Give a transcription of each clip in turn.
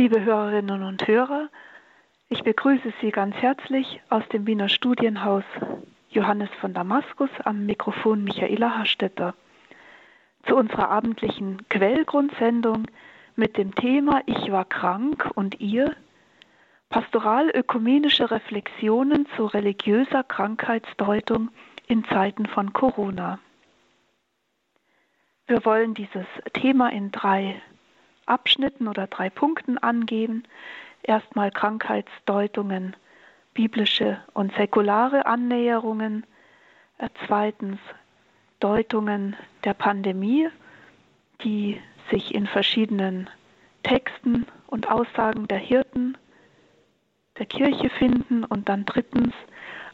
Liebe Hörerinnen und Hörer, ich begrüße Sie ganz herzlich aus dem Wiener Studienhaus Johannes von Damaskus am Mikrofon Michaela Hastetter zu unserer abendlichen Quellgrundsendung mit dem Thema Ich war krank und ihr pastoral-ökumenische Reflexionen zu religiöser Krankheitsdeutung in Zeiten von Corona. Wir wollen dieses Thema in drei Abschnitten oder drei Punkten angeben. Erstmal Krankheitsdeutungen, biblische und säkulare Annäherungen. Äh, zweitens Deutungen der Pandemie, die sich in verschiedenen Texten und Aussagen der Hirten der Kirche finden. Und dann drittens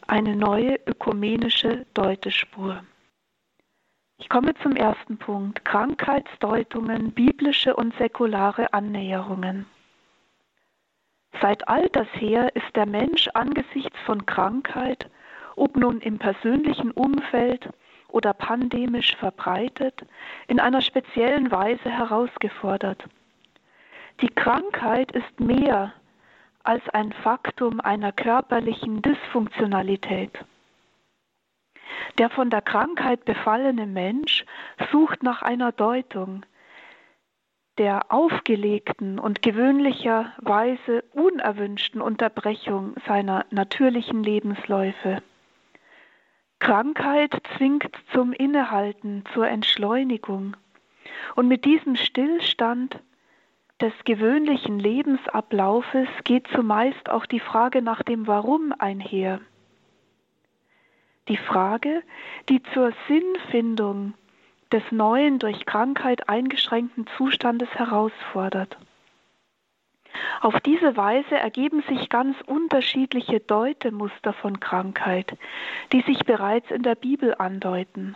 eine neue ökumenische Deutespur. Ich komme zum ersten Punkt. Krankheitsdeutungen, biblische und säkulare Annäherungen. Seit alters her ist der Mensch angesichts von Krankheit, ob nun im persönlichen Umfeld oder pandemisch verbreitet, in einer speziellen Weise herausgefordert. Die Krankheit ist mehr als ein Faktum einer körperlichen Dysfunktionalität. Der von der Krankheit befallene Mensch sucht nach einer Deutung der aufgelegten und gewöhnlicherweise unerwünschten Unterbrechung seiner natürlichen Lebensläufe. Krankheit zwingt zum Innehalten, zur Entschleunigung. Und mit diesem Stillstand des gewöhnlichen Lebensablaufes geht zumeist auch die Frage nach dem Warum einher die Frage, die zur Sinnfindung des neuen, durch Krankheit eingeschränkten Zustandes herausfordert. Auf diese Weise ergeben sich ganz unterschiedliche Deutemuster von Krankheit, die sich bereits in der Bibel andeuten.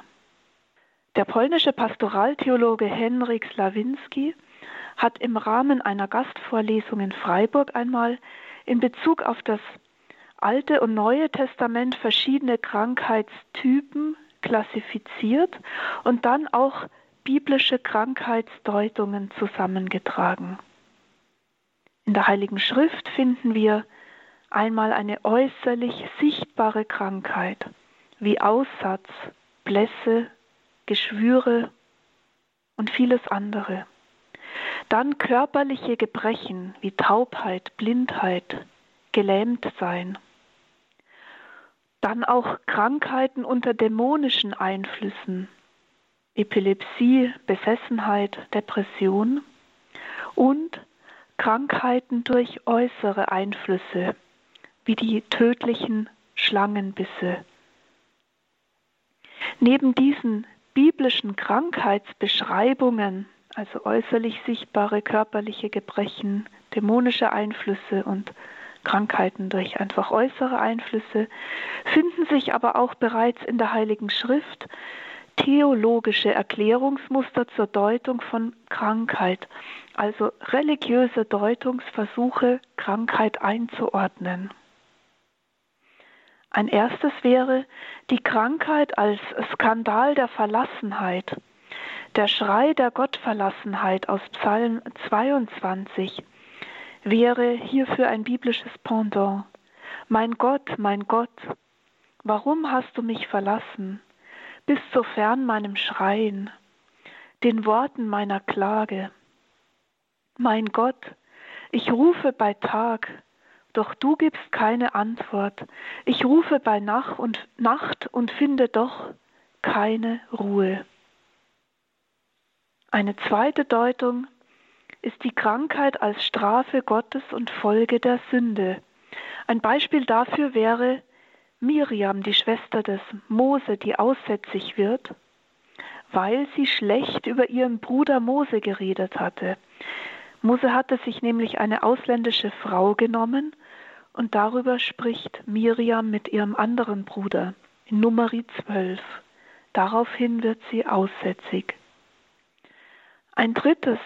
Der polnische Pastoraltheologe Henryk Slawinski hat im Rahmen einer Gastvorlesung in Freiburg einmal in Bezug auf das Alte und Neue Testament verschiedene Krankheitstypen klassifiziert und dann auch biblische Krankheitsdeutungen zusammengetragen. In der Heiligen Schrift finden wir einmal eine äußerlich sichtbare Krankheit wie Aussatz, Blässe, Geschwüre und vieles andere. Dann körperliche Gebrechen wie Taubheit, Blindheit, Gelähmtsein. Dann auch Krankheiten unter dämonischen Einflüssen, Epilepsie, Besessenheit, Depression und Krankheiten durch äußere Einflüsse, wie die tödlichen Schlangenbisse. Neben diesen biblischen Krankheitsbeschreibungen, also äußerlich sichtbare körperliche Gebrechen, dämonische Einflüsse und Krankheiten durch einfach äußere Einflüsse, finden sich aber auch bereits in der Heiligen Schrift theologische Erklärungsmuster zur Deutung von Krankheit, also religiöse Deutungsversuche, Krankheit einzuordnen. Ein erstes wäre die Krankheit als Skandal der Verlassenheit, der Schrei der Gottverlassenheit aus Psalm 22, wäre hierfür ein biblisches Pendant. Mein Gott, mein Gott, warum hast du mich verlassen? Bist so fern meinem Schreien, den Worten meiner Klage. Mein Gott, ich rufe bei Tag, doch du gibst keine Antwort. Ich rufe bei Nacht und, Nacht und finde doch keine Ruhe. Eine zweite Deutung ist die Krankheit als Strafe Gottes und Folge der Sünde. Ein Beispiel dafür wäre Miriam, die Schwester des Mose, die aussätzig wird, weil sie schlecht über ihren Bruder Mose geredet hatte. Mose hatte sich nämlich eine ausländische Frau genommen und darüber spricht Miriam mit ihrem anderen Bruder in Numeri 12. Daraufhin wird sie aussätzig. Ein drittes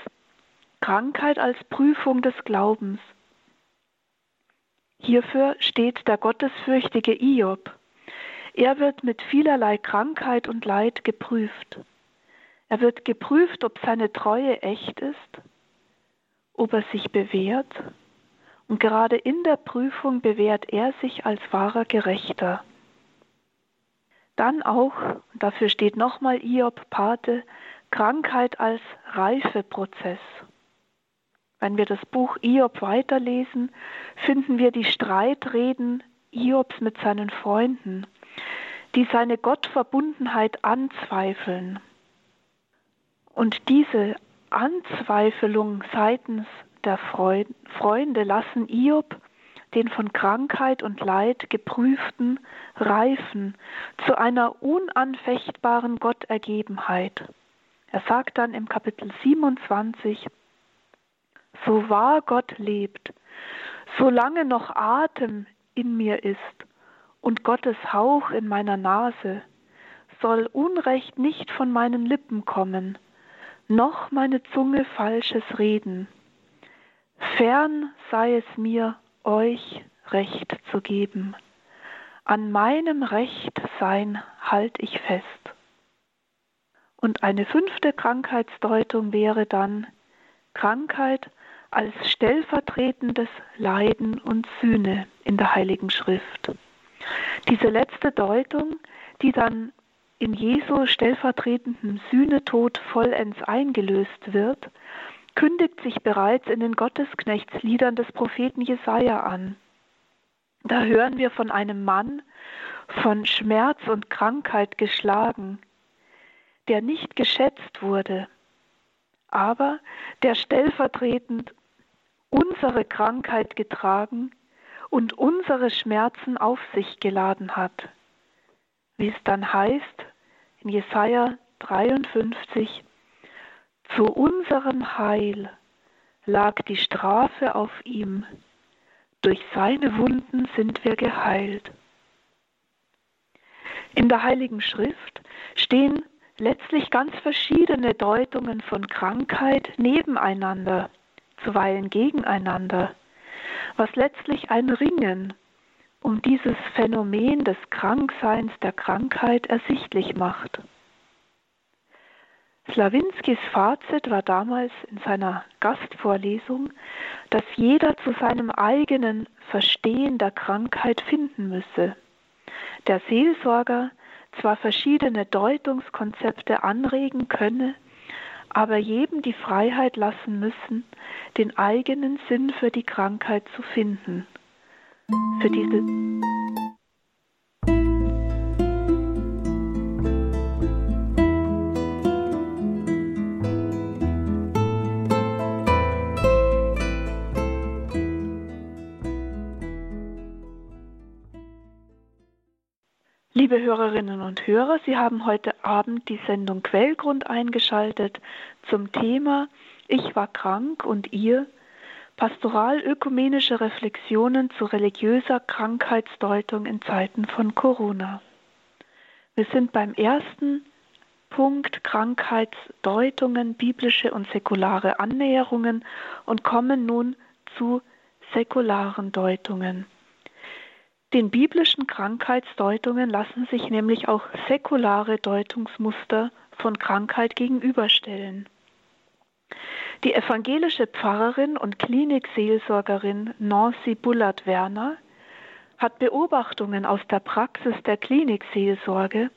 Krankheit als Prüfung des Glaubens. Hierfür steht der gottesfürchtige Iob. Er wird mit vielerlei Krankheit und Leid geprüft. Er wird geprüft, ob seine Treue echt ist ob er sich bewährt, und gerade in der Prüfung bewährt er sich als wahrer Gerechter. Dann auch, dafür steht nochmal Iob Pate, Krankheit als Reifeprozess. Wenn wir das Buch Iob weiterlesen, finden wir die Streitreden Iobs mit seinen Freunden, die seine Gottverbundenheit anzweifeln. Und diese Anzweifelung seitens der Freunde lassen Iob, den von Krankheit und Leid geprüften, reifen zu einer unanfechtbaren Gottergebenheit. Er sagt dann im Kapitel 27, so wahr Gott lebt, solange noch Atem in mir ist und Gottes Hauch in meiner Nase, soll Unrecht nicht von meinen Lippen kommen, noch meine Zunge falsches reden. Fern sei es mir, euch Recht zu geben. An meinem Recht sein halt ich fest. Und eine fünfte Krankheitsdeutung wäre dann Krankheit als stellvertretendes Leiden und Sühne in der Heiligen Schrift. Diese letzte Deutung, die dann in Jesu stellvertretendem Sühnetod vollends eingelöst wird, kündigt sich bereits in den Gottesknechtsliedern des Propheten Jesaja an. Da hören wir von einem Mann, von Schmerz und Krankheit geschlagen, der nicht geschätzt wurde, aber der stellvertretend unsere Krankheit getragen und unsere Schmerzen auf sich geladen hat. Wie es dann heißt in Jesaja 53, zu unserem Heil lag die Strafe auf ihm, durch seine Wunden sind wir geheilt. In der Heiligen Schrift stehen letztlich ganz verschiedene Deutungen von Krankheit nebeneinander, zuweilen gegeneinander, was letztlich ein Ringen um dieses Phänomen des Krankseins der Krankheit ersichtlich macht. Slawinskis Fazit war damals in seiner Gastvorlesung, dass jeder zu seinem eigenen Verstehen der Krankheit finden müsse. Der Seelsorger zwar verschiedene Deutungskonzepte anregen könne, aber jedem die Freiheit lassen müssen, den eigenen Sinn für die Krankheit zu finden. Für diese Liebe Hörerinnen und Hörer, Sie haben heute Abend die Sendung Quellgrund eingeschaltet zum Thema Ich war krank und ihr pastoral-ökumenische Reflexionen zu religiöser Krankheitsdeutung in Zeiten von Corona. Wir sind beim ersten Punkt Krankheitsdeutungen, biblische und säkulare Annäherungen und kommen nun zu säkularen Deutungen. Den biblischen Krankheitsdeutungen lassen sich nämlich auch säkulare Deutungsmuster von Krankheit gegenüberstellen. Die evangelische Pfarrerin und Klinikseelsorgerin Nancy Bullard-Werner hat Beobachtungen aus der Praxis der Klinikseelsorge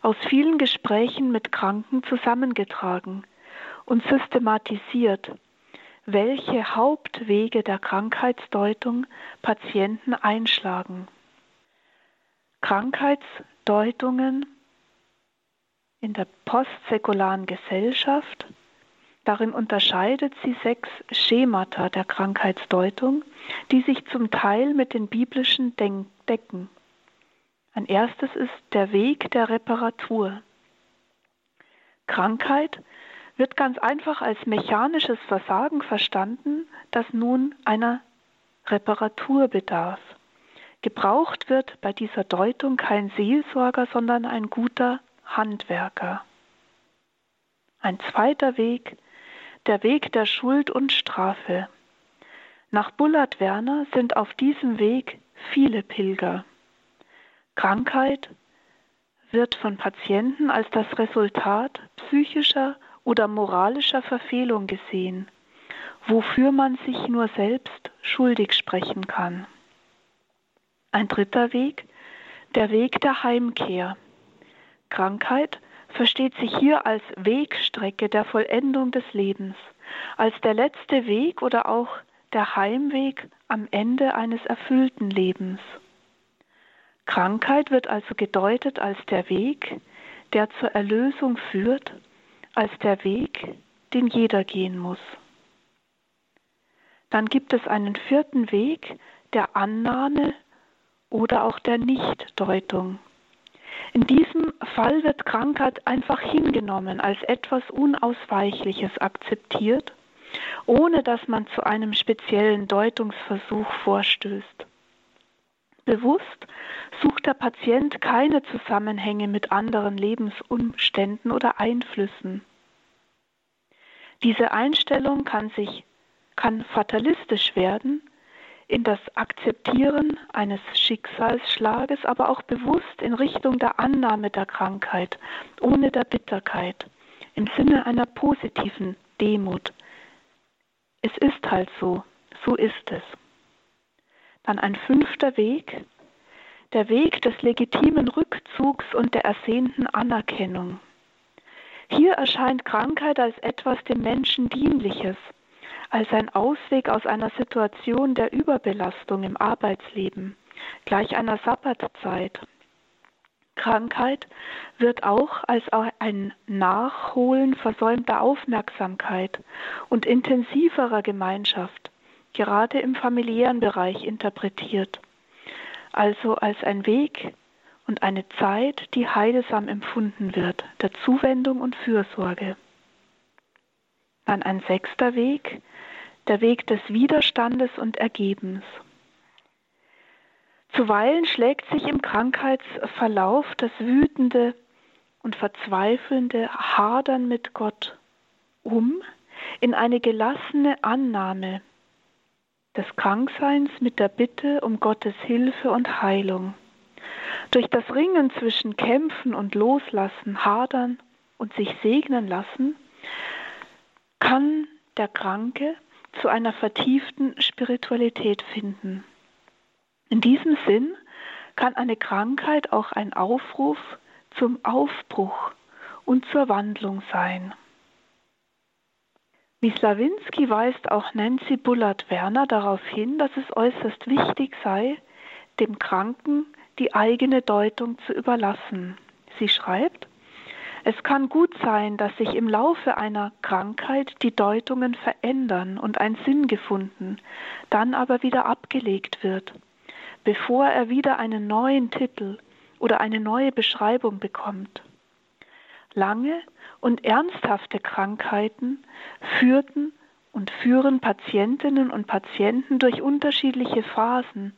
aus vielen Gesprächen mit Kranken zusammengetragen und systematisiert, welche Hauptwege der Krankheitsdeutung Patienten einschlagen. Krankheitsdeutungen in der postsäkularen Gesellschaft. Darin unterscheidet sie sechs Schemata der Krankheitsdeutung, die sich zum Teil mit den biblischen decken. Ein erstes ist der Weg der Reparatur. Krankheit wird ganz einfach als mechanisches Versagen verstanden, das nun einer Reparatur bedarf. Gebraucht wird bei dieser Deutung kein Seelsorger, sondern ein guter Handwerker. Ein zweiter Weg, der Weg der Schuld und Strafe. Nach Bullard Werner sind auf diesem Weg viele Pilger. Krankheit wird von Patienten als das Resultat psychischer oder moralischer Verfehlung gesehen, wofür man sich nur selbst schuldig sprechen kann. Ein dritter Weg, der Weg der Heimkehr. Krankheit versteht sich hier als Wegstrecke der Vollendung des Lebens, als der letzte Weg oder auch der Heimweg am Ende eines erfüllten Lebens. Krankheit wird also gedeutet als der Weg, der zur Erlösung führt, als der Weg, den jeder gehen muss. Dann gibt es einen vierten Weg der Annahme oder auch der Nichtdeutung. In diesem Fall wird Krankheit einfach hingenommen, als etwas Unausweichliches akzeptiert, ohne dass man zu einem speziellen Deutungsversuch vorstößt. Bewusst sucht der Patient keine Zusammenhänge mit anderen Lebensumständen oder Einflüssen. Diese Einstellung kann sich kann fatalistisch werden, in das Akzeptieren eines Schicksalsschlages, aber auch bewusst in Richtung der Annahme der Krankheit, ohne der Bitterkeit, im Sinne einer positiven Demut. Es ist halt so, so ist es. Dann ein fünfter Weg, der Weg des legitimen Rückzugs und der ersehnten Anerkennung. Hier erscheint Krankheit als etwas dem Menschen Dienliches, als ein Ausweg aus einer Situation der Überbelastung im Arbeitsleben, gleich einer Sabbatzeit. Krankheit wird auch als ein Nachholen versäumter Aufmerksamkeit und intensiverer Gemeinschaft, gerade im familiären Bereich interpretiert, also als ein Weg und eine Zeit, die heilsam empfunden wird, der Zuwendung und Fürsorge. Dann ein sechster Weg, der Weg des Widerstandes und Ergebens. Zuweilen schlägt sich im Krankheitsverlauf das wütende und verzweifelnde Hadern mit Gott um in eine gelassene Annahme des Krankseins mit der Bitte um Gottes Hilfe und Heilung. Durch das Ringen zwischen Kämpfen und Loslassen, Hadern und sich segnen lassen, kann der Kranke zu einer vertieften Spiritualität finden. In diesem Sinn kann eine Krankheit auch ein Aufruf zum Aufbruch und zur Wandlung sein. Wie Slawinski weist auch Nancy Bullard-Werner darauf hin, dass es äußerst wichtig sei, dem Kranken die eigene Deutung zu überlassen. Sie schreibt, es kann gut sein, dass sich im Laufe einer Krankheit die Deutungen verändern und ein Sinn gefunden, dann aber wieder abgelegt wird, bevor er wieder einen neuen Titel oder eine neue Beschreibung bekommt. Lange und ernsthafte Krankheiten führten und führen Patientinnen und Patienten durch unterschiedliche Phasen,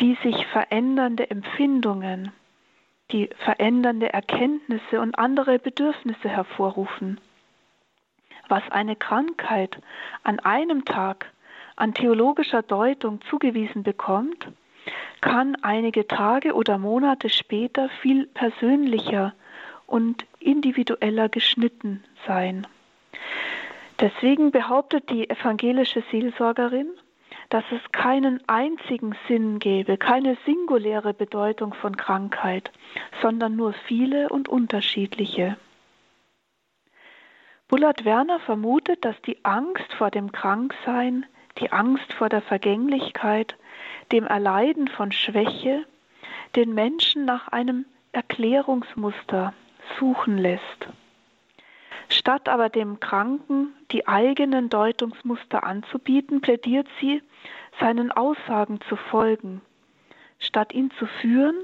die sich verändernde Empfindungen, die verändernde Erkenntnisse und andere Bedürfnisse hervorrufen. Was eine Krankheit an einem Tag an theologischer Deutung zugewiesen bekommt, kann einige Tage oder Monate später viel persönlicher und individueller geschnitten sein. Deswegen behauptet die evangelische Seelsorgerin, dass es keinen einzigen Sinn gäbe, keine singuläre Bedeutung von Krankheit, sondern nur viele und unterschiedliche. Bullard Werner vermutet, dass die Angst vor dem Kranksein, die Angst vor der Vergänglichkeit, dem Erleiden von Schwäche den Menschen nach einem Erklärungsmuster suchen lässt. Statt aber dem Kranken die eigenen Deutungsmuster anzubieten, plädiert sie, seinen Aussagen zu folgen, statt ihn zu führen,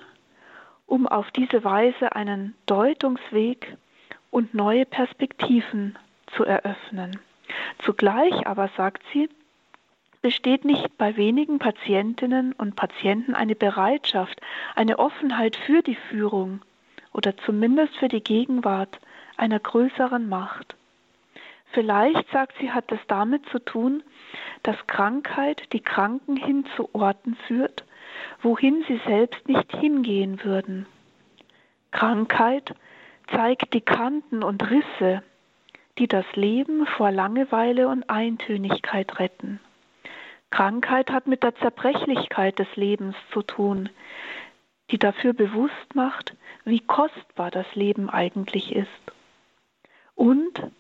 um auf diese Weise einen Deutungsweg und neue Perspektiven zu eröffnen. Zugleich aber, sagt sie, besteht nicht bei wenigen Patientinnen und Patienten eine Bereitschaft, eine Offenheit für die Führung oder zumindest für die Gegenwart einer größeren Macht. Vielleicht, sagt sie, hat es damit zu tun, dass Krankheit die Kranken hin zu Orten führt, wohin sie selbst nicht hingehen würden. Krankheit zeigt die Kanten und Risse, die das Leben vor Langeweile und Eintönigkeit retten. Krankheit hat mit der Zerbrechlichkeit des Lebens zu tun, die dafür bewusst macht, wie kostbar das Leben eigentlich ist. Und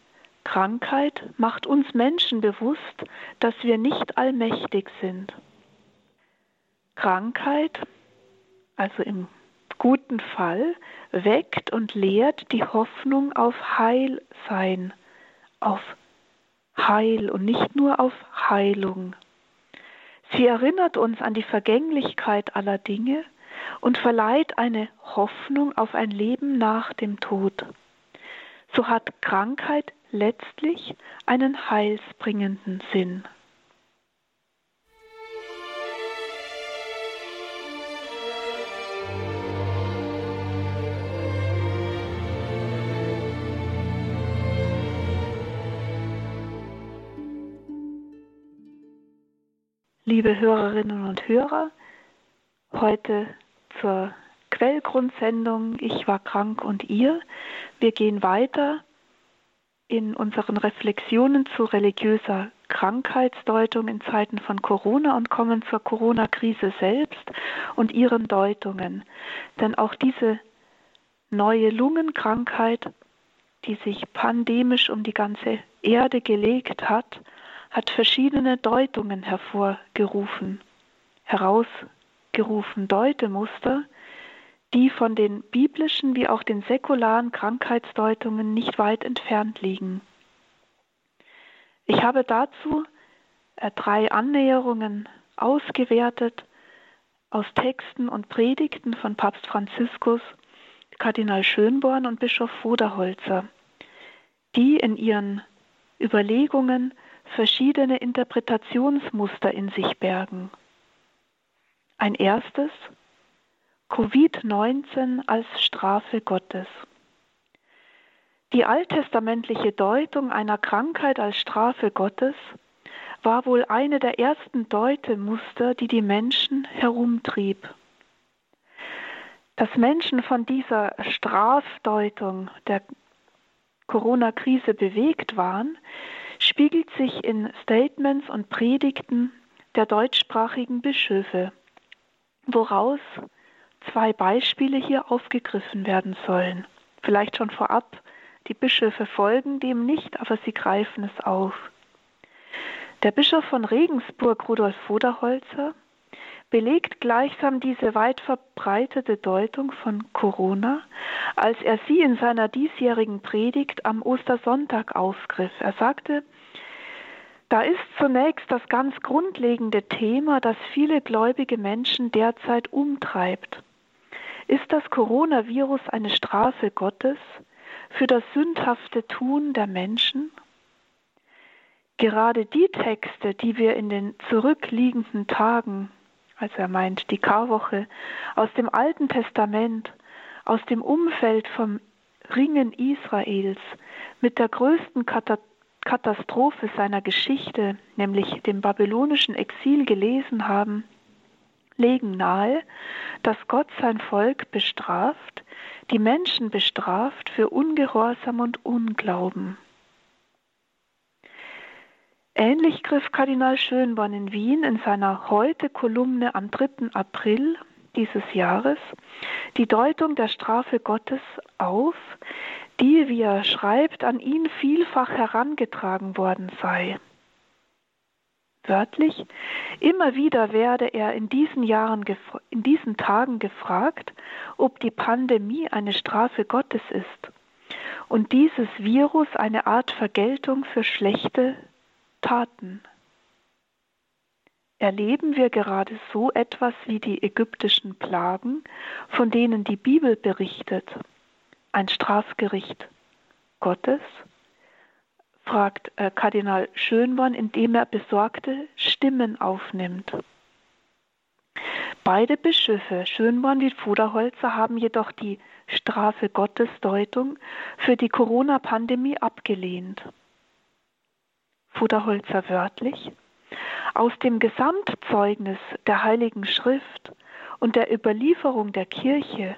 Krankheit macht uns Menschen bewusst, dass wir nicht allmächtig sind. Krankheit, also im guten Fall, weckt und lehrt die Hoffnung auf Heilsein, auf Heil und nicht nur auf Heilung. Sie erinnert uns an die Vergänglichkeit aller Dinge und verleiht eine Hoffnung auf ein Leben nach dem Tod. So hat Krankheit letztlich einen heilsbringenden Sinn. Liebe Hörerinnen und Hörer, heute zur Quellgrundsendung Ich war krank und ihr. Wir gehen weiter in unseren Reflexionen zu religiöser Krankheitsdeutung in Zeiten von Corona und kommen zur Corona-Krise selbst und ihren Deutungen. Denn auch diese neue Lungenkrankheit, die sich pandemisch um die ganze Erde gelegt hat, hat verschiedene Deutungen hervorgerufen, herausgerufen, Deutemuster, die von den biblischen wie auch den säkularen Krankheitsdeutungen nicht weit entfernt liegen. Ich habe dazu äh, drei Annäherungen ausgewertet aus Texten und Predigten von Papst Franziskus, Kardinal Schönborn und Bischof Voderholzer, die in ihren Überlegungen verschiedene Interpretationsmuster in sich bergen. Ein erstes Covid-19 als Strafe Gottes. Die alttestamentliche Deutung einer Krankheit als Strafe Gottes war wohl eine der ersten Deutemuster, die die Menschen herumtrieb. Dass Menschen von dieser Strafdeutung der Corona-Krise bewegt waren, spiegelt sich in Statements und Predigten der deutschsprachigen Bischöfe, woraus zwei Beispiele hier aufgegriffen werden sollen. Vielleicht schon vorab, die Bischöfe folgen dem nicht, aber sie greifen es auf. Der Bischof von Regensburg, Rudolf Voderholzer, belegt gleichsam diese weit verbreitete Deutung von Corona, als er sie in seiner diesjährigen Predigt am Ostersonntag aufgriff. Er sagte, da ist zunächst das ganz grundlegende Thema, das viele gläubige Menschen derzeit umtreibt. Ist das Coronavirus eine Strafe Gottes für das sündhafte Tun der Menschen? Gerade die Texte, die wir in den zurückliegenden Tagen, also er meint die Karwoche, aus dem Alten Testament, aus dem Umfeld vom Ringen Israels mit der größten Katastrophe seiner Geschichte, nämlich dem babylonischen Exil gelesen haben, legen nahe, dass Gott sein Volk bestraft, die Menschen bestraft für Ungehorsam und Unglauben. Ähnlich griff Kardinal Schönborn in Wien in seiner Heute-Kolumne am 3. April dieses Jahres die Deutung der Strafe Gottes auf, die, wie er schreibt, an ihn vielfach herangetragen worden sei. Wörtlich, immer wieder werde er in diesen Jahren, in diesen Tagen gefragt, ob die Pandemie eine Strafe Gottes ist und dieses Virus eine Art Vergeltung für schlechte Taten. Erleben wir gerade so etwas wie die ägyptischen Plagen, von denen die Bibel berichtet, ein Strafgericht Gottes? Fragt äh, Kardinal Schönborn, indem er besorgte Stimmen aufnimmt. Beide Bischöfe, Schönborn wie Voderholzer, haben jedoch die Strafe Gottes Deutung für die Corona-Pandemie abgelehnt. Voderholzer wörtlich, aus dem Gesamtzeugnis der Heiligen Schrift und der Überlieferung der Kirche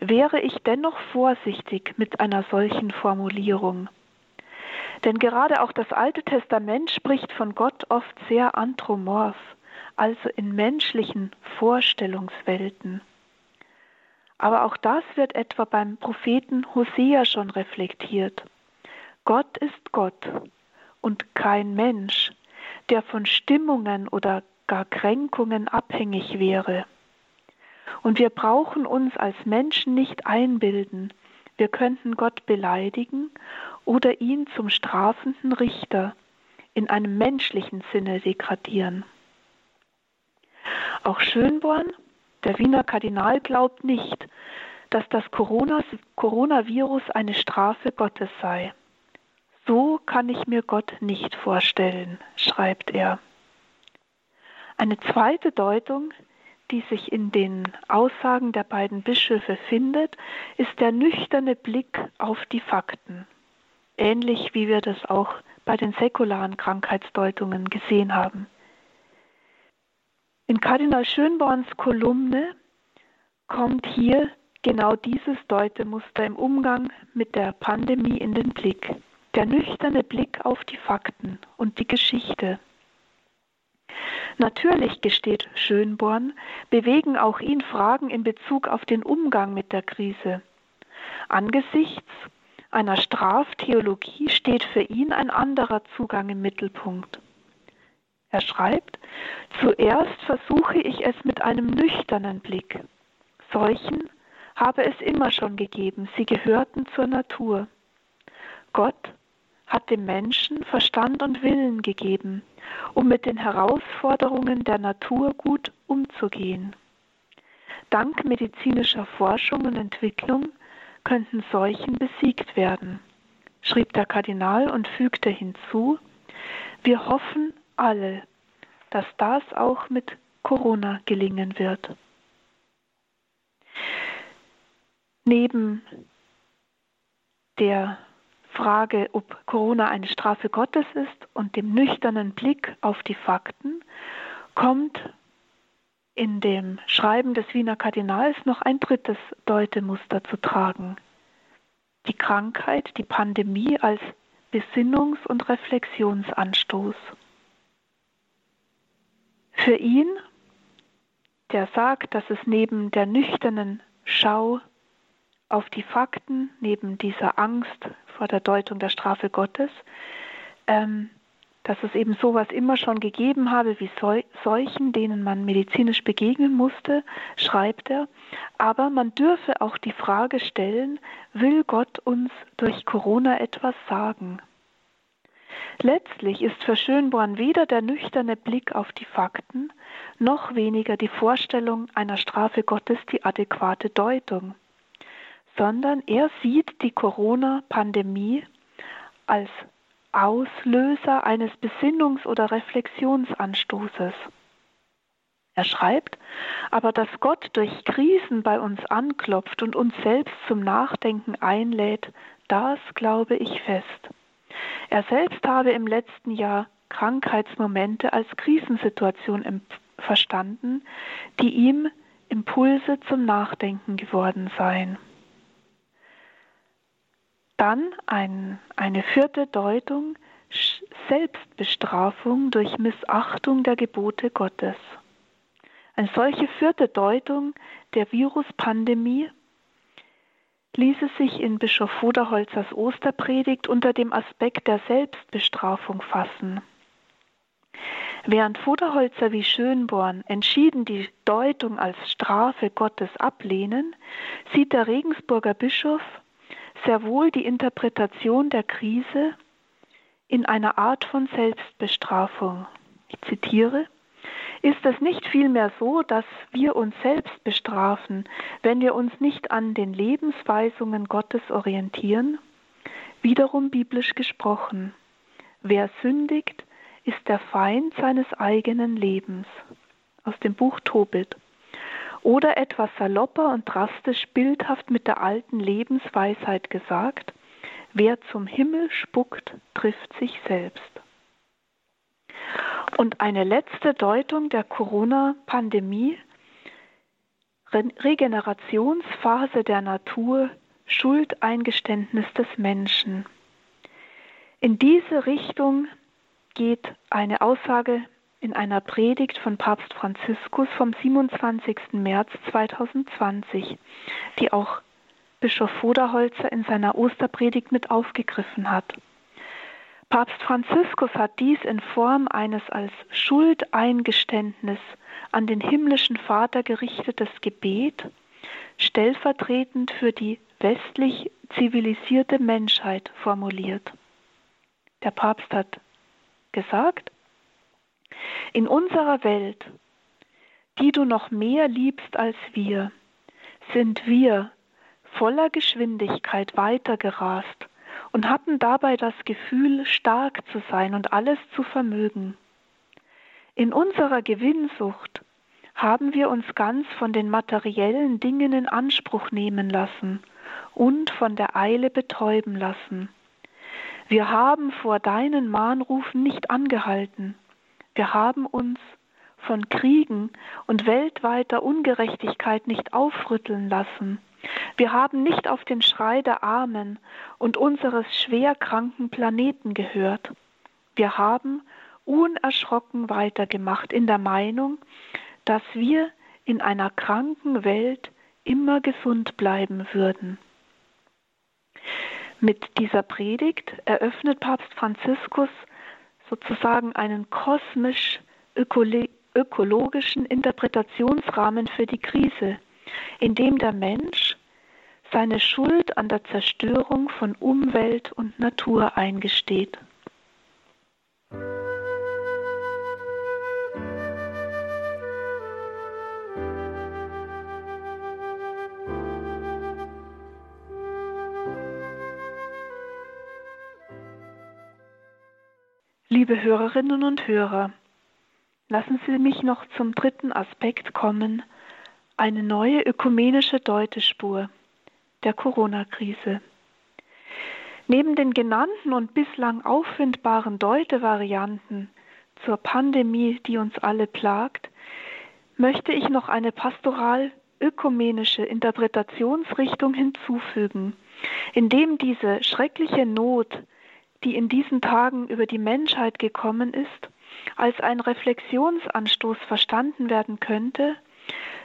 wäre ich dennoch vorsichtig mit einer solchen Formulierung. Denn gerade auch das Alte Testament spricht von Gott oft sehr anthropomorph, also in menschlichen Vorstellungswelten. Aber auch das wird etwa beim Propheten Hosea schon reflektiert. Gott ist Gott und kein Mensch, der von Stimmungen oder gar Kränkungen abhängig wäre. Und wir brauchen uns als Menschen nicht einbilden, wir könnten Gott beleidigen oder ihn zum strafenden Richter in einem menschlichen Sinne degradieren. Auch Schönborn, der Wiener Kardinal, glaubt nicht, dass das Coronavirus eine Strafe Gottes sei. So kann ich mir Gott nicht vorstellen, schreibt er. Eine zweite Deutung, die sich in den Aussagen der beiden Bischöfe findet, ist der nüchterne Blick auf die Fakten. Ähnlich wie wir das auch bei den säkularen Krankheitsdeutungen gesehen haben. In Kardinal Schönborns Kolumne kommt hier genau dieses Deutemuster im Umgang mit der Pandemie in den Blick. Der nüchterne Blick auf die Fakten und die Geschichte. Natürlich, gesteht Schönborn, bewegen auch ihn Fragen in Bezug auf den Umgang mit der Krise. Angesichts einer Straftheologie steht für ihn ein anderer Zugang im Mittelpunkt. Er schreibt, zuerst versuche ich es mit einem nüchternen Blick. Solchen habe es immer schon gegeben, sie gehörten zur Natur. Gott hat dem Menschen Verstand und Willen gegeben, um mit den Herausforderungen der Natur gut umzugehen. Dank medizinischer Forschung und Entwicklung könnten Seuchen besiegt werden, schrieb der Kardinal und fügte hinzu, wir hoffen alle, dass das auch mit Corona gelingen wird. Neben der Frage, ob Corona eine Strafe Gottes ist und dem nüchternen Blick auf die Fakten, kommt in dem Schreiben des Wiener Kardinals noch ein drittes Deutemuster zu tragen. Die Krankheit, die Pandemie als Besinnungs- und Reflexionsanstoß. Für ihn, der sagt, dass es neben der nüchternen Schau auf die Fakten, neben dieser Angst vor der Deutung der Strafe Gottes, ähm, dass es eben sowas immer schon gegeben habe wie Seuchen, denen man medizinisch begegnen musste, schreibt er. Aber man dürfe auch die Frage stellen, will Gott uns durch Corona etwas sagen? Letztlich ist für Schönborn weder der nüchterne Blick auf die Fakten, noch weniger die Vorstellung einer Strafe Gottes die adäquate Deutung, sondern er sieht die Corona-Pandemie als Auslöser eines Besinnungs- oder Reflexionsanstoßes. Er schreibt, aber dass Gott durch Krisen bei uns anklopft und uns selbst zum Nachdenken einlädt, das glaube ich fest. Er selbst habe im letzten Jahr Krankheitsmomente als Krisensituation verstanden, die ihm Impulse zum Nachdenken geworden seien. Dann ein, eine vierte Deutung, Selbstbestrafung durch Missachtung der Gebote Gottes. Eine solche vierte Deutung der Viruspandemie ließe sich in Bischof Voderholzers Osterpredigt unter dem Aspekt der Selbstbestrafung fassen. Während Voderholzer wie Schönborn entschieden die Deutung als Strafe Gottes ablehnen, sieht der Regensburger Bischof sehr wohl die Interpretation der Krise in einer Art von Selbstbestrafung. Ich zitiere, ist es nicht vielmehr so, dass wir uns selbst bestrafen, wenn wir uns nicht an den Lebensweisungen Gottes orientieren? Wiederum biblisch gesprochen, wer sündigt, ist der Feind seines eigenen Lebens. Aus dem Buch Tobit. Oder etwas salopper und drastisch bildhaft mit der alten Lebensweisheit gesagt, wer zum Himmel spuckt, trifft sich selbst. Und eine letzte Deutung der Corona-Pandemie, Regenerationsphase der Natur, Schuldeingeständnis des Menschen. In diese Richtung geht eine Aussage in einer Predigt von Papst Franziskus vom 27. März 2020, die auch Bischof Voderholzer in seiner Osterpredigt mit aufgegriffen hat. Papst Franziskus hat dies in Form eines als Schuldeingeständnis an den himmlischen Vater gerichtetes Gebet stellvertretend für die westlich zivilisierte Menschheit formuliert. Der Papst hat gesagt, in unserer Welt, die du noch mehr liebst als wir, sind wir voller Geschwindigkeit weitergerast und hatten dabei das Gefühl, stark zu sein und alles zu vermögen. In unserer Gewinnsucht haben wir uns ganz von den materiellen Dingen in Anspruch nehmen lassen und von der Eile betäuben lassen. Wir haben vor deinen Mahnrufen nicht angehalten. Wir haben uns von Kriegen und weltweiter Ungerechtigkeit nicht aufrütteln lassen. Wir haben nicht auf den Schrei der Armen und unseres schwerkranken Planeten gehört. Wir haben unerschrocken weitergemacht in der Meinung, dass wir in einer kranken Welt immer gesund bleiben würden. Mit dieser Predigt eröffnet Papst Franziskus sozusagen einen kosmisch ökologischen Interpretationsrahmen für die Krise, in dem der Mensch seine Schuld an der Zerstörung von Umwelt und Natur eingesteht. Liebe Hörerinnen und Hörer, lassen Sie mich noch zum dritten Aspekt kommen, eine neue ökumenische Deutespur der Corona-Krise. Neben den genannten und bislang auffindbaren Deutevarianten zur Pandemie, die uns alle plagt, möchte ich noch eine pastoral ökumenische Interpretationsrichtung hinzufügen, indem diese schreckliche Not die in diesen Tagen über die Menschheit gekommen ist, als ein Reflexionsanstoß verstanden werden könnte,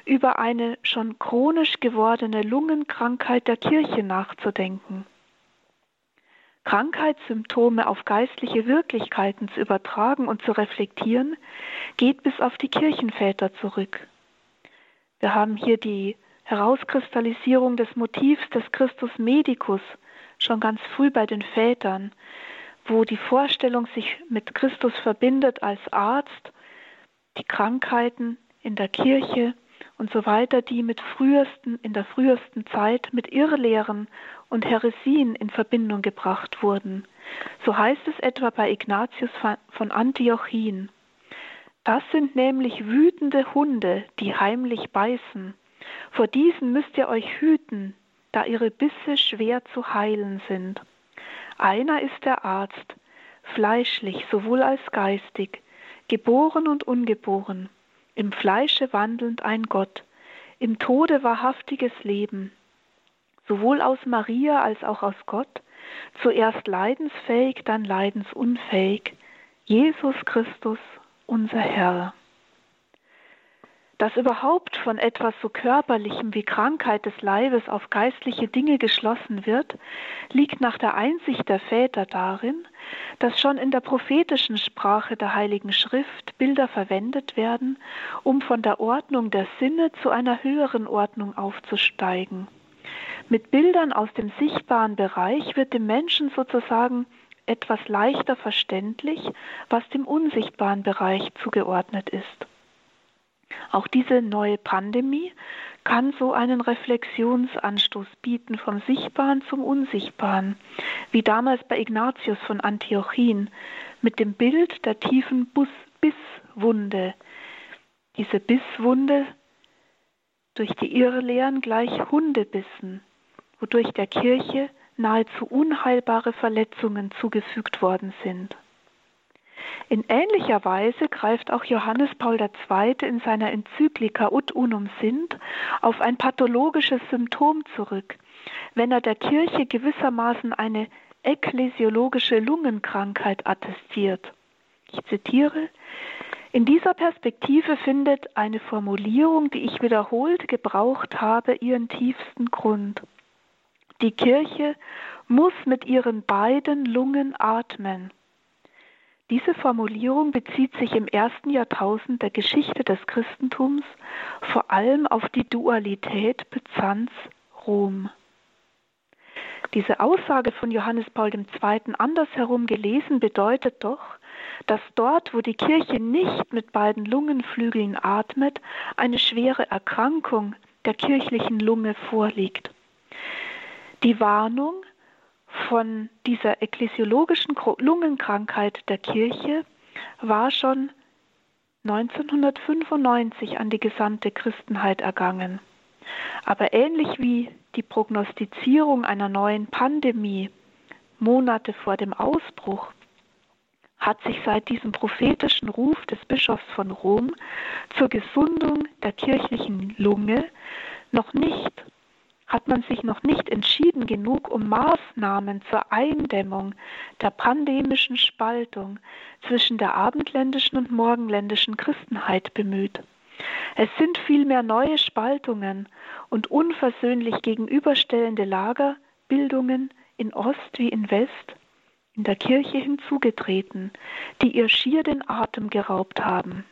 über eine schon chronisch gewordene Lungenkrankheit der Kirche nachzudenken. Krankheitssymptome auf geistliche Wirklichkeiten zu übertragen und zu reflektieren, geht bis auf die Kirchenväter zurück. Wir haben hier die Herauskristallisierung des Motivs des Christus Medicus schon ganz früh bei den Vätern, wo die Vorstellung sich mit Christus verbindet als Arzt, die Krankheiten in der Kirche und so weiter, die mit frühesten, in der frühesten Zeit mit Irrlehren und Heresien in Verbindung gebracht wurden. So heißt es etwa bei Ignatius von Antiochien. Das sind nämlich wütende Hunde, die heimlich beißen. Vor diesen müsst ihr euch hüten, da ihre Bisse schwer zu heilen sind. Einer ist der Arzt, fleischlich sowohl als geistig, geboren und ungeboren, im Fleische wandelnd ein Gott, im Tode wahrhaftiges Leben, sowohl aus Maria als auch aus Gott, zuerst leidensfähig, dann leidensunfähig, Jesus Christus, unser Herr. Dass überhaupt von etwas so Körperlichem wie Krankheit des Leibes auf geistliche Dinge geschlossen wird, liegt nach der Einsicht der Väter darin, dass schon in der prophetischen Sprache der Heiligen Schrift Bilder verwendet werden, um von der Ordnung der Sinne zu einer höheren Ordnung aufzusteigen. Mit Bildern aus dem sichtbaren Bereich wird dem Menschen sozusagen etwas leichter verständlich, was dem unsichtbaren Bereich zugeordnet ist. Auch diese neue Pandemie kann so einen Reflexionsanstoß bieten vom Sichtbaren zum Unsichtbaren, wie damals bei Ignatius von Antiochien mit dem Bild der tiefen Bus Bisswunde. Diese Bisswunde durch die Irrlehren gleich Hundebissen, wodurch der Kirche nahezu unheilbare Verletzungen zugefügt worden sind. In ähnlicher Weise greift auch Johannes Paul II. in seiner Enzyklika Ut unum sint auf ein pathologisches Symptom zurück, wenn er der Kirche gewissermaßen eine ekklesiologische Lungenkrankheit attestiert. Ich zitiere, in dieser Perspektive findet eine Formulierung, die ich wiederholt gebraucht habe, ihren tiefsten Grund. Die Kirche muss mit ihren beiden Lungen atmen. Diese Formulierung bezieht sich im ersten Jahrtausend der Geschichte des Christentums vor allem auf die Dualität Byzanz-Rom. Diese Aussage von Johannes Paul II. andersherum gelesen bedeutet doch, dass dort, wo die Kirche nicht mit beiden Lungenflügeln atmet, eine schwere Erkrankung der kirchlichen Lunge vorliegt. Die Warnung von dieser ekklesiologischen Lungenkrankheit der Kirche war schon 1995 an die gesamte Christenheit ergangen. Aber ähnlich wie die Prognostizierung einer neuen Pandemie Monate vor dem Ausbruch hat sich seit diesem prophetischen Ruf des Bischofs von Rom zur Gesundung der kirchlichen Lunge noch nicht hat man sich noch nicht entschieden genug, um Maßnahmen zur Eindämmung der pandemischen Spaltung zwischen der abendländischen und morgenländischen Christenheit bemüht. Es sind vielmehr neue Spaltungen und unversöhnlich gegenüberstellende Lagerbildungen in Ost wie in West in der Kirche hinzugetreten, die ihr schier den Atem geraubt haben.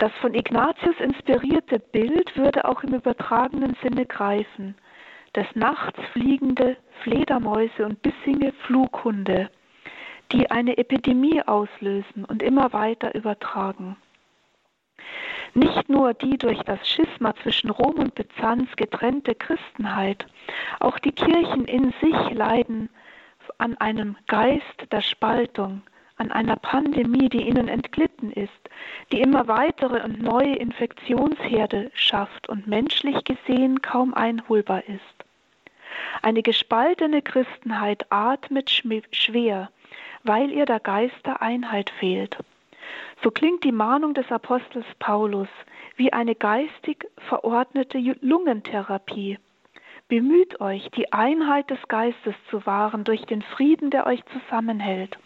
Das von Ignatius inspirierte Bild würde auch im übertragenen Sinne greifen. Des Nachts fliegende Fledermäuse und bissige Flughunde, die eine Epidemie auslösen und immer weiter übertragen. Nicht nur die durch das Schisma zwischen Rom und Byzanz getrennte Christenheit, auch die Kirchen in sich leiden an einem Geist der Spaltung, an einer Pandemie, die ihnen entglitten ist, die immer weitere und neue Infektionsherde schafft und menschlich gesehen kaum einholbar ist. Eine gespaltene Christenheit atmet schwer, weil ihr der Geist der Einheit fehlt. So klingt die Mahnung des Apostels Paulus wie eine geistig verordnete Lungentherapie. Bemüht euch, die Einheit des Geistes zu wahren durch den Frieden, der euch zusammenhält.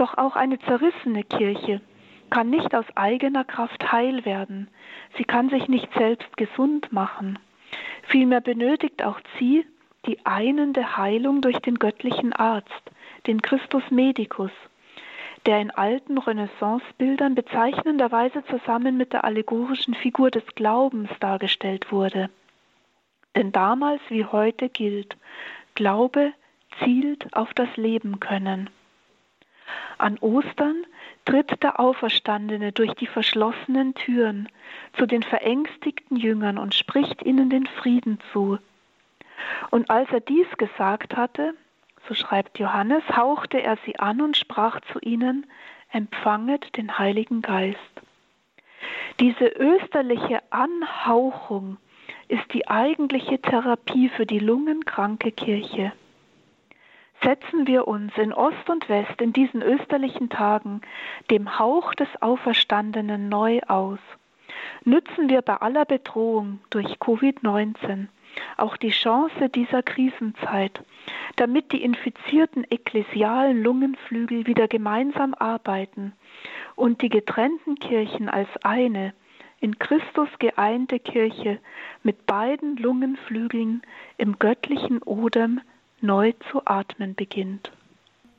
Doch auch eine zerrissene Kirche kann nicht aus eigener Kraft heil werden. Sie kann sich nicht selbst gesund machen. Vielmehr benötigt auch sie die einende Heilung durch den göttlichen Arzt, den Christus Medicus, der in alten Renaissancebildern bezeichnenderweise zusammen mit der allegorischen Figur des Glaubens dargestellt wurde. Denn damals wie heute gilt, Glaube zielt auf das Leben können. An Ostern tritt der Auferstandene durch die verschlossenen Türen zu den verängstigten Jüngern und spricht ihnen den Frieden zu. Und als er dies gesagt hatte, so schreibt Johannes, hauchte er sie an und sprach zu ihnen, empfanget den Heiligen Geist. Diese österliche Anhauchung ist die eigentliche Therapie für die lungenkranke Kirche. Setzen wir uns in Ost und West in diesen österlichen Tagen dem Hauch des Auferstandenen neu aus. Nützen wir bei aller Bedrohung durch Covid-19 auch die Chance dieser Krisenzeit, damit die infizierten ekklesialen Lungenflügel wieder gemeinsam arbeiten und die getrennten Kirchen als eine, in Christus geeinte Kirche mit beiden Lungenflügeln im göttlichen Odem neu zu atmen beginnt.